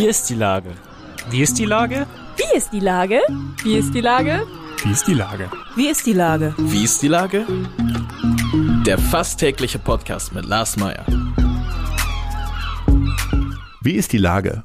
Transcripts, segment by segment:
Wie ist die Lage? Wie ist die Lage? Wie ist die Lage? Wie ist die Lage? Wie ist die Lage? Wie ist die Lage? Wie ist die Lage? Der fast tägliche Podcast mit Lars Meyer. Wie ist die Lage?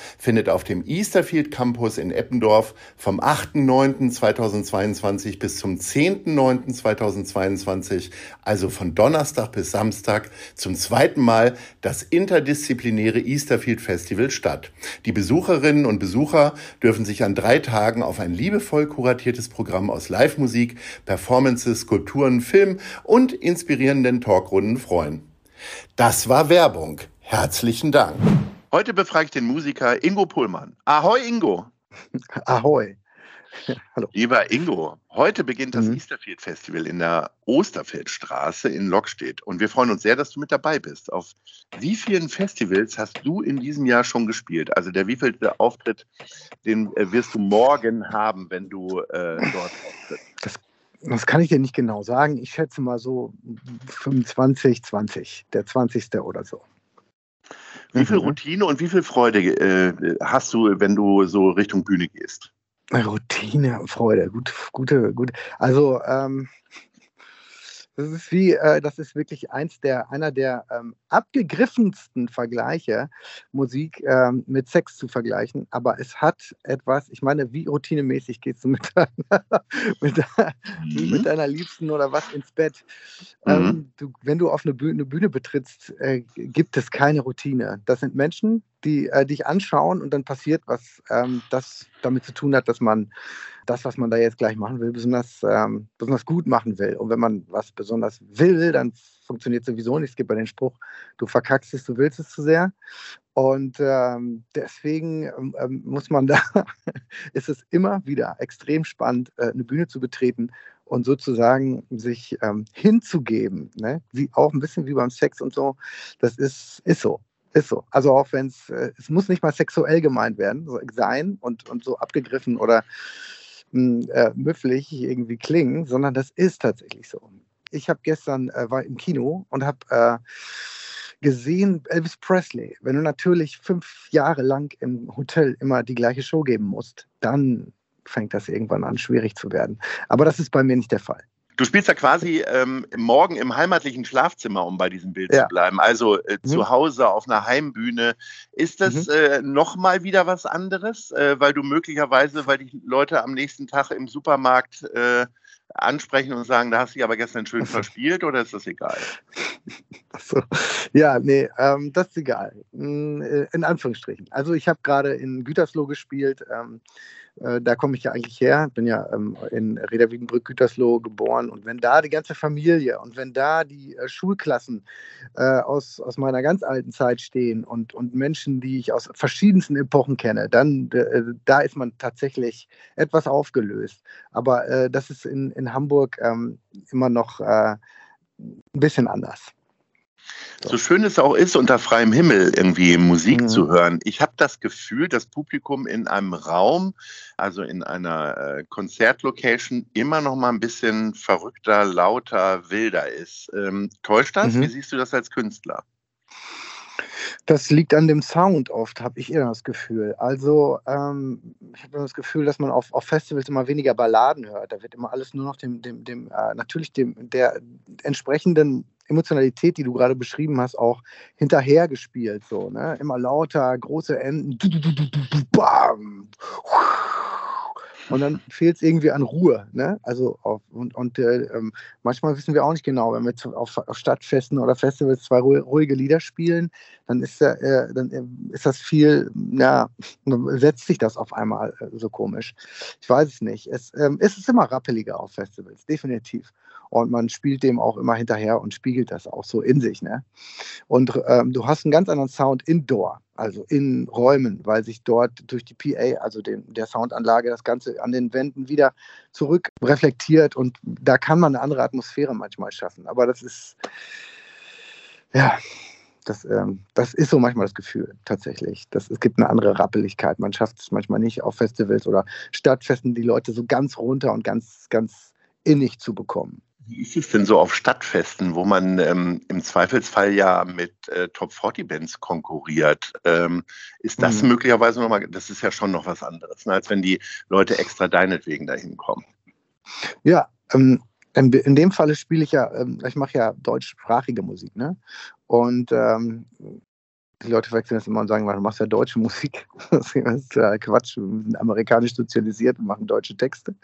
findet auf dem Easterfield Campus in Eppendorf vom 8.9.2022 bis zum 10.9.2022, also von Donnerstag bis Samstag, zum zweiten Mal das interdisziplinäre Easterfield Festival statt. Die Besucherinnen und Besucher dürfen sich an drei Tagen auf ein liebevoll kuratiertes Programm aus Live-Musik, Performances, Skulpturen, Film und inspirierenden Talkrunden freuen. Das war Werbung. Herzlichen Dank. Heute befrage ich den Musiker Ingo Pullmann. Ahoi, Ingo. Ahoi. Hallo. Lieber Ingo, heute beginnt das mhm. Easterfield Festival in der Osterfeldstraße in Lockstedt und wir freuen uns sehr, dass du mit dabei bist. Auf wie vielen Festivals hast du in diesem Jahr schon gespielt? Also der wievielte Auftritt, den äh, wirst du morgen haben, wenn du äh, dort auftrittst? Das, das kann ich dir nicht genau sagen. Ich schätze mal so 25, 20, der 20. oder so. Wie viel mhm. Routine und wie viel Freude äh, hast du, wenn du so Richtung Bühne gehst? Routine, Freude, gut, gute, gute. Also ähm, das ist wie, äh, das ist wirklich eins der, einer der ähm, abgegriffensten Vergleiche, Musik ähm, mit Sex zu vergleichen. Aber es hat etwas, ich meine, wie routinemäßig gehst du mit deiner, mit, mhm. mit deiner Liebsten oder was ins Bett? Ähm, mhm. du, wenn du auf eine Bühne, eine Bühne betrittst, äh, gibt es keine Routine. Das sind Menschen, die äh, dich anschauen und dann passiert was, ähm, das damit zu tun hat, dass man das, was man da jetzt gleich machen will, besonders, ähm, besonders gut machen will. Und wenn man was besonders will, dann funktioniert sowieso nicht. Es gibt ja den Spruch, du verkackst es, du willst es zu sehr. Und ähm, deswegen ähm, ähm muss man da, ist es immer wieder extrem spannend, äh, eine Bühne zu betreten und sozusagen sich ähm, hinzugeben. Ne? Wie, auch ein bisschen wie beim Sex und so. Das ist, ist so. Ist so. Also auch wenn es, äh, es muss nicht mal sexuell gemeint werden, so, sein und, und so abgegriffen oder mh, hm, äh, müfflig irgendwie klingen, sondern das ist tatsächlich so. Ich habe gestern, äh, war im Kino und habe äh, gesehen Elvis Presley. Wenn du natürlich fünf Jahre lang im Hotel immer die gleiche Show geben musst, dann fängt das irgendwann an, schwierig zu werden. Aber das ist bei mir nicht der Fall. Du spielst ja quasi ähm, morgen im heimatlichen Schlafzimmer, um bei diesem Bild ja. zu bleiben. Also äh, mhm. zu Hause auf einer Heimbühne. Ist das mhm. äh, nochmal wieder was anderes, äh, weil du möglicherweise, weil die Leute am nächsten Tag im Supermarkt äh, ansprechen und sagen, da hast du dich aber gestern schön verspielt oder ist das egal? So. Ja, nee, ähm, das ist egal. Hm, äh, in Anführungsstrichen. Also ich habe gerade in Gütersloh gespielt. Ähm, äh, da komme ich ja eigentlich her, bin ja ähm, in Reda Gütersloh geboren. Und wenn da die ganze Familie und wenn da die äh, Schulklassen äh, aus, aus meiner ganz alten Zeit stehen und, und Menschen, die ich aus verschiedensten Epochen kenne, dann äh, da ist man tatsächlich etwas aufgelöst. Aber das ist in, in Hamburg ähm, immer noch ein bisschen anders. So schön es auch ist, unter freiem Himmel irgendwie Musik mhm. zu hören. Ich habe das Gefühl, das Publikum in einem Raum, also in einer äh, Konzertlocation, immer noch mal ein bisschen verrückter, lauter, wilder ist. Ähm, täuscht das? Mhm. Wie siehst du das als Künstler? Das liegt an dem Sound oft, habe ich eher das Gefühl. Also ähm, ich habe das Gefühl, dass man auf, auf, Festivals immer weniger Balladen hört. Da wird immer alles nur noch dem, dem, dem äh, natürlich dem der entsprechenden Emotionalität, die du gerade beschrieben hast, auch hinterhergespielt. So, ne? Immer lauter, große Enden. Bam. Und dann fehlt es irgendwie an Ruhe. Ne? Also auf, und, und äh, ähm, manchmal wissen wir auch nicht genau, wenn wir auf, auf, Stadtfesten oder Festivals zwei ruhige Lieder spielen, dann ist, äh, dann äh, ist das viel, ja, dann setzt sich das auf einmal äh, so komisch. Ich weiß es nicht. Es, ähm, es ist immer rappeliger auf Festivals, definitiv. Und man spielt dem auch immer hinterher und spiegelt das auch so in sich. Ne? Und ähm, du hast einen ganz anderen Sound indoor, also in Räumen, weil sich dort durch die PA, also den, der Soundanlage, das Ganze an den Wänden wieder zurück reflektiert und da kann man eine andere Atmosphäre manchmal schaffen. Aber das ist, ja, das, ähm, das ist so manchmal das Gefühl tatsächlich. Das, es gibt eine andere Rappeligkeit. Man schafft es manchmal nicht auf Festivals oder Stadtfesten, die Leute so ganz runter und ganz, ganz innig zu bekommen. Wie ist es denn so auf Stadtfesten, wo man ähm, im Zweifelsfall ja mit äh, Top 40 Bands konkurriert? Ähm, ist das mhm. möglicherweise nochmal, das ist ja schon noch was anderes, ne, als wenn die Leute extra deinetwegen dahin kommen? Ja, ähm, in, in dem Falle spiele ich ja, ähm, ich mache ja deutschsprachige Musik, ne? Und ähm, die Leute wechseln das immer und sagen, du machst ja deutsche Musik. Das ist ja Quatsch. Wir sind amerikanisch sozialisiert und machen deutsche Texte.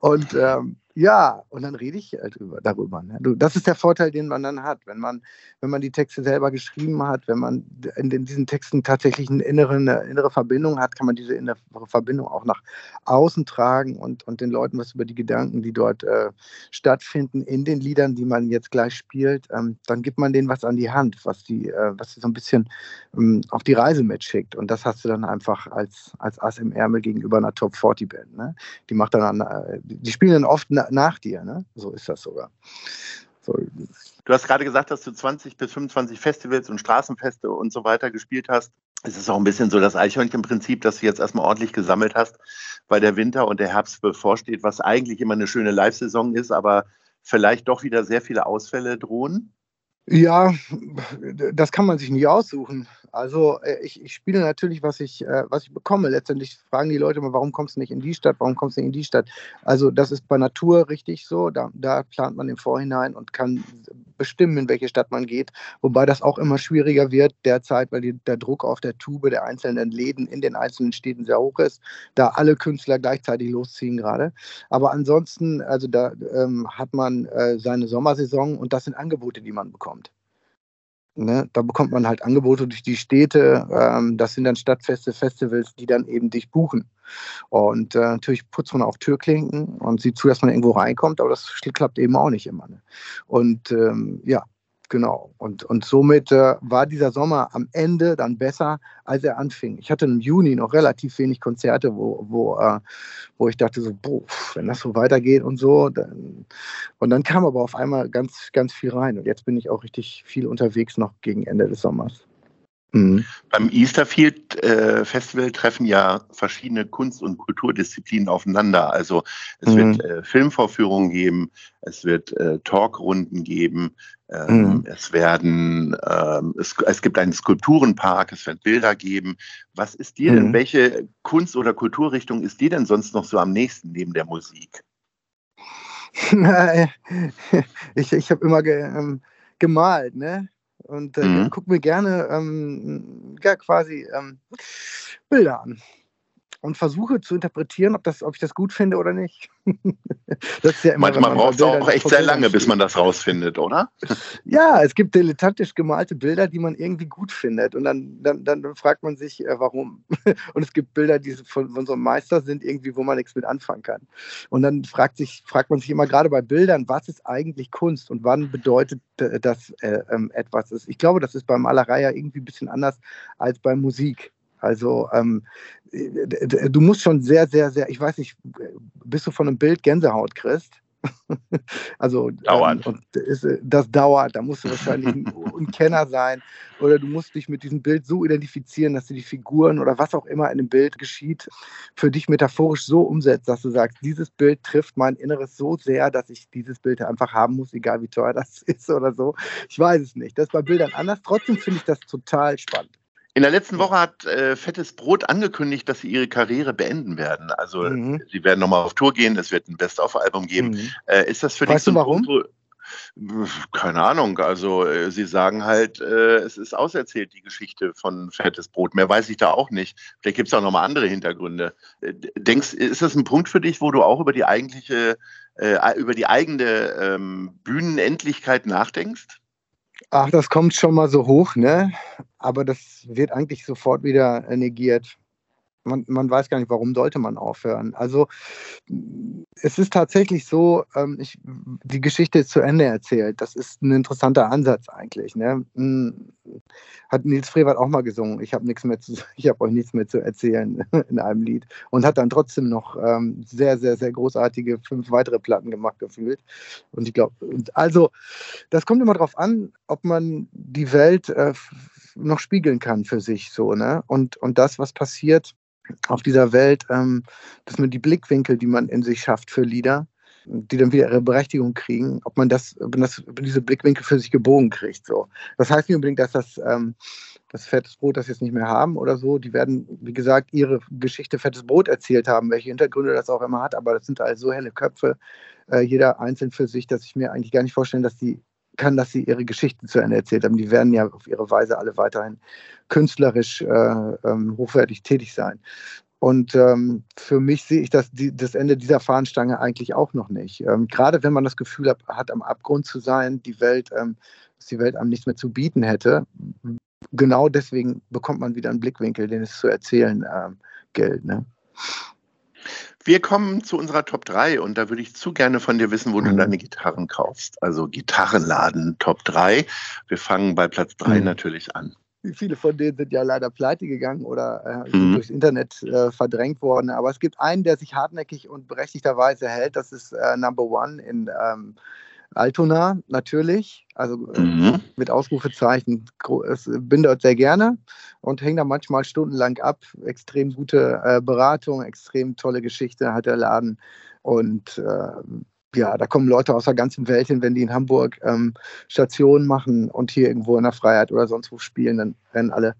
Und ähm, ja, und dann rede ich halt über, darüber. Ne? Du, das ist der Vorteil, den man dann hat, wenn man, wenn man die Texte selber geschrieben hat, wenn man in, in diesen Texten tatsächlich eine innere, eine innere Verbindung hat, kann man diese innere Verbindung auch nach außen tragen und, und den Leuten was über die Gedanken, die dort äh, stattfinden, in den Liedern, die man jetzt gleich spielt, ähm, dann gibt man denen was an die Hand, was die, äh, was die so ein bisschen ähm, auf die Reise mitschickt. Und das hast du dann einfach als, als Ass im Ärmel gegenüber einer Top 40 Band. Ne? Die macht dann, äh, die spielen dann oft nach dir. Ne? So ist das sogar. So. Du hast gerade gesagt, dass du 20 bis 25 Festivals und Straßenfeste und so weiter gespielt hast. Es ist auch ein bisschen so das Eichhörnchen-Prinzip, dass du jetzt erstmal ordentlich gesammelt hast, weil der Winter und der Herbst bevorsteht, was eigentlich immer eine schöne Live-Saison ist, aber vielleicht doch wieder sehr viele Ausfälle drohen. Ja, das kann man sich nie aussuchen. Also äh, ich, ich spiele natürlich, was ich, äh, was ich bekomme. Letztendlich fragen die Leute immer, warum kommst du nicht in die Stadt, warum kommst du nicht in die Stadt? Also das ist bei Natur richtig so. Da, da plant man im Vorhinein und kann bestimmen, in welche Stadt man geht. Wobei das auch immer schwieriger wird derzeit, weil die, der Druck auf der Tube der einzelnen Läden in den einzelnen Städten sehr hoch ist, da alle Künstler gleichzeitig losziehen gerade. Aber ansonsten, also da ähm, hat man äh, seine Sommersaison und das sind Angebote, die man bekommt. Ne? Da bekommt man halt Angebote durch die Städte. Ähm, das sind dann Stadtfeste, Festivals, die dann eben dich buchen. Und äh, natürlich putzt man auch Türklinken und sieht zu, dass man irgendwo reinkommt, aber das klappt eben auch nicht immer. Ne? Und ähm, ja, Genau. Und, und somit äh, war dieser Sommer am Ende dann besser, als er anfing. Ich hatte im Juni noch relativ wenig Konzerte, wo, wo, äh, wo ich dachte so, boah, wenn das so weitergeht und so. Dann, und dann kam aber auf einmal ganz, ganz viel rein. Und jetzt bin ich auch richtig viel unterwegs noch gegen Ende des Sommers. Mhm. Beim Easterfield äh, Festival treffen ja verschiedene Kunst- und Kulturdisziplinen aufeinander. Also es mhm. wird äh, Filmvorführungen geben, es wird äh, Talkrunden geben, ähm, mhm. es werden, ähm, es, es, gibt einen Skulpturenpark, es wird Bilder geben. Was ist dir denn, mhm. welche Kunst- oder Kulturrichtung ist dir denn sonst noch so am nächsten neben der Musik? ich ich habe immer ge, ähm, gemalt, ne? Und äh, mhm. gucke mir gerne ähm, ja, quasi ähm, Bilder an und versuche zu interpretieren, ob, das, ob ich das gut finde oder nicht. das ist ja immer, Manchmal braucht es auch echt sehr lange, bis man das rausfindet, oder? ja, es gibt dilettantisch gemalte Bilder, die man irgendwie gut findet. Und dann, dann, dann fragt man sich, äh, warum. und es gibt Bilder, die von, von so einem Meister sind, irgendwie, wo man nichts mit anfangen kann. Und dann fragt, sich, fragt man sich immer gerade bei Bildern, was ist eigentlich Kunst und wann bedeutet äh, das äh, ähm, etwas? Ich glaube, das ist bei Malerei ja irgendwie ein bisschen anders als bei Musik. Also ähm, du musst schon sehr, sehr, sehr, ich weiß nicht, bist du von einem Bild Gänsehaut kriegst? also dauert. Ähm, ist, das dauert, da musst du wahrscheinlich ein, ein, Kenner sein oder du musst dich mit diesem Bild so identifizieren, dass du die Figuren oder was auch immer in dem Bild geschieht, für dich metaphorisch so umsetzt, dass du sagst, dieses Bild trifft mein Inneres so sehr, dass ich dieses Bild einfach haben muss, egal wie teuer das ist oder so. Ich weiß es nicht. Das ist bei Bildern anders. Trotzdem finde ich das total spannend. In der letzten Woche hat äh, Fettes Brot angekündigt, dass sie ihre Karriere beenden werden. Also mhm. sie werden nochmal auf Tour gehen, es wird ein Best-of-Album geben. Mhm. Äh, ist das für weißt dich so warum? Punkt, keine Ahnung. Also äh, sie sagen halt, äh, es ist auserzählt, die Geschichte von Fettes Brot. Mehr weiß ich da auch nicht. Vielleicht gibt es auch nochmal andere Hintergründe. Äh, denkst, ist das ein Punkt für dich, wo du auch über die eigentliche, äh, über die eigene ähm, Bühnenendlichkeit nachdenkst? Ach, das kommt schon mal so hoch, ne? Aber das wird eigentlich sofort wieder negiert. man, man weiß gar nicht, warum sollte man aufhören. Also es ist tatsächlich so, ähm, ich, die Geschichte ist zu Ende erzählt. Das ist ein interessanter Ansatz eigentlich. Ne? Hm, hat Nils Frevert auch mal gesungen. Ich habe nichts mehr zu, ich habe euch nichts mehr zu erzählen in einem Lied und hat dann trotzdem noch ähm, sehr, sehr, sehr großartige fünf weitere Platten gemacht gefühlt. Und ich glaube, also das kommt immer darauf an, ob man die Welt äh, noch spiegeln kann für sich so, ne? Und, und das, was passiert, auf dieser Welt, ähm, dass man die Blickwinkel, die man in sich schafft für Lieder, die dann wieder ihre Berechtigung kriegen, ob man das, man das, diese Blickwinkel für sich gebogen kriegt. So. Das heißt nicht unbedingt, dass das, ähm, das Fettes Brot das jetzt nicht mehr haben oder so. Die werden, wie gesagt, ihre Geschichte Fettes Brot erzählt haben, welche Hintergründe das auch immer hat, aber das sind halt so helle Köpfe, äh, jeder einzeln für sich, dass ich mir eigentlich gar nicht vorstellen, dass die kann, dass sie ihre Geschichten zu Ende erzählt haben. Die werden ja auf ihre Weise alle weiterhin künstlerisch äh, ähm, hochwertig tätig sein. Und ähm, für mich sehe ich das, die, das Ende dieser Fahnenstange eigentlich auch noch nicht. Ähm, gerade wenn man das Gefühl hat, hat, am Abgrund zu sein, die Welt, ähm, dass die Welt einem nichts mehr zu bieten hätte, genau deswegen bekommt man wieder einen Blickwinkel, den es zu erzählen ähm, gilt. Ne? Wir kommen zu unserer Top 3 und da würde ich zu gerne von dir wissen, wo du mhm. deine Gitarren kaufst. Also Gitarrenladen Top 3. Wir fangen bei Platz 3 mhm. natürlich an. Viele von denen sind ja leider pleite gegangen oder äh, mhm. durchs Internet äh, verdrängt worden. Aber es gibt einen, der sich hartnäckig und berechtigterweise hält. Das ist äh, Number One in ähm, Altona natürlich, also äh, mhm. mit Ausrufezeichen. Ich bin dort sehr gerne und hänge da manchmal stundenlang ab. Extrem gute äh, Beratung, extrem tolle Geschichte hat der Laden. Und äh, ja, da kommen Leute aus der ganzen Welt hin, wenn die in Hamburg ähm, Stationen machen und hier irgendwo in der Freiheit oder sonst wo spielen, dann rennen alle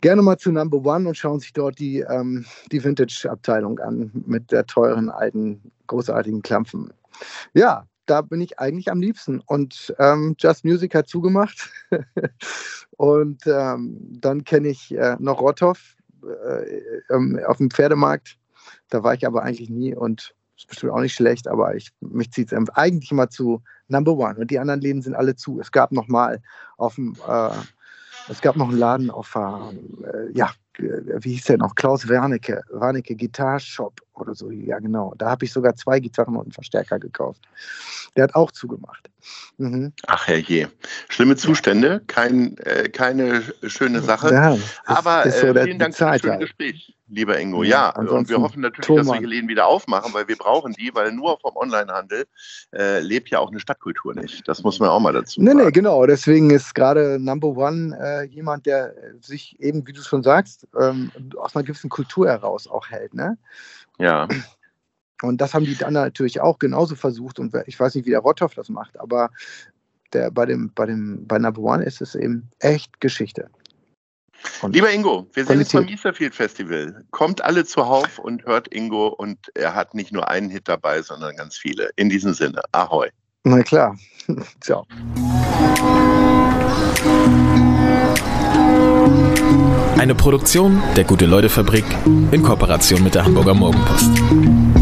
gerne mal zu Number One und schauen sich dort die, ähm, die Vintage-Abteilung an mit der teuren, alten, großartigen Klampfen. Ja, da bin ich eigentlich am liebsten. Und ähm, Just Music hat zugemacht. und ähm, dann kenne ich äh, noch Rotthoff äh, ähm, auf dem Pferdemarkt. Da war ich aber eigentlich nie und ist bestimmt auch nicht schlecht, aber ich, mich zieht es eigentlich immer zu Number One. Und die anderen Läden sind alle zu. Es gab noch mal auf dem, äh, es gab noch einen Laden auf, äh, ja, wie hieß der noch? Klaus Wernicke, Wernicke Guitar Shop oder so. Ja, genau. Da habe ich sogar zwei Gitarren und einen Verstärker gekauft. Der hat auch zugemacht. Mhm. Ach herrje. Schlimme Zustände, kein, äh, keine schöne Sache. Ja, Aber so äh, vielen Dank für das schöne halt. Gespräch lieber Ingo. Ja, ja und wir hoffen natürlich, Thomann. dass wir Läden wieder aufmachen, weil wir brauchen die, weil nur vom Onlinehandel äh, lebt ja auch eine Stadtkultur nicht. Das muss man auch mal dazu sagen. Nee, nee, genau. Deswegen ist gerade Number One äh, jemand, der sich eben, wie du schon sagst, ähm, aus einer gewissen Kultur heraus auch hält. Ne? Ja. Und das haben die dann natürlich auch genauso versucht. Und ich weiß nicht, wie der Rotthoff das macht, aber der, bei, dem, bei, dem, bei Number One ist es eben echt Geschichte. Und Lieber Ingo, wir sehen uns beim Easterfield Festival. Kommt alle zuhauf und hört Ingo und er hat nicht nur einen Hit dabei, sondern ganz viele. In diesem Sinne, ahoi. Na klar. Ciao. Eine Produktion der Gute-Leute-Fabrik in Kooperation mit der Hamburger Morgenpost.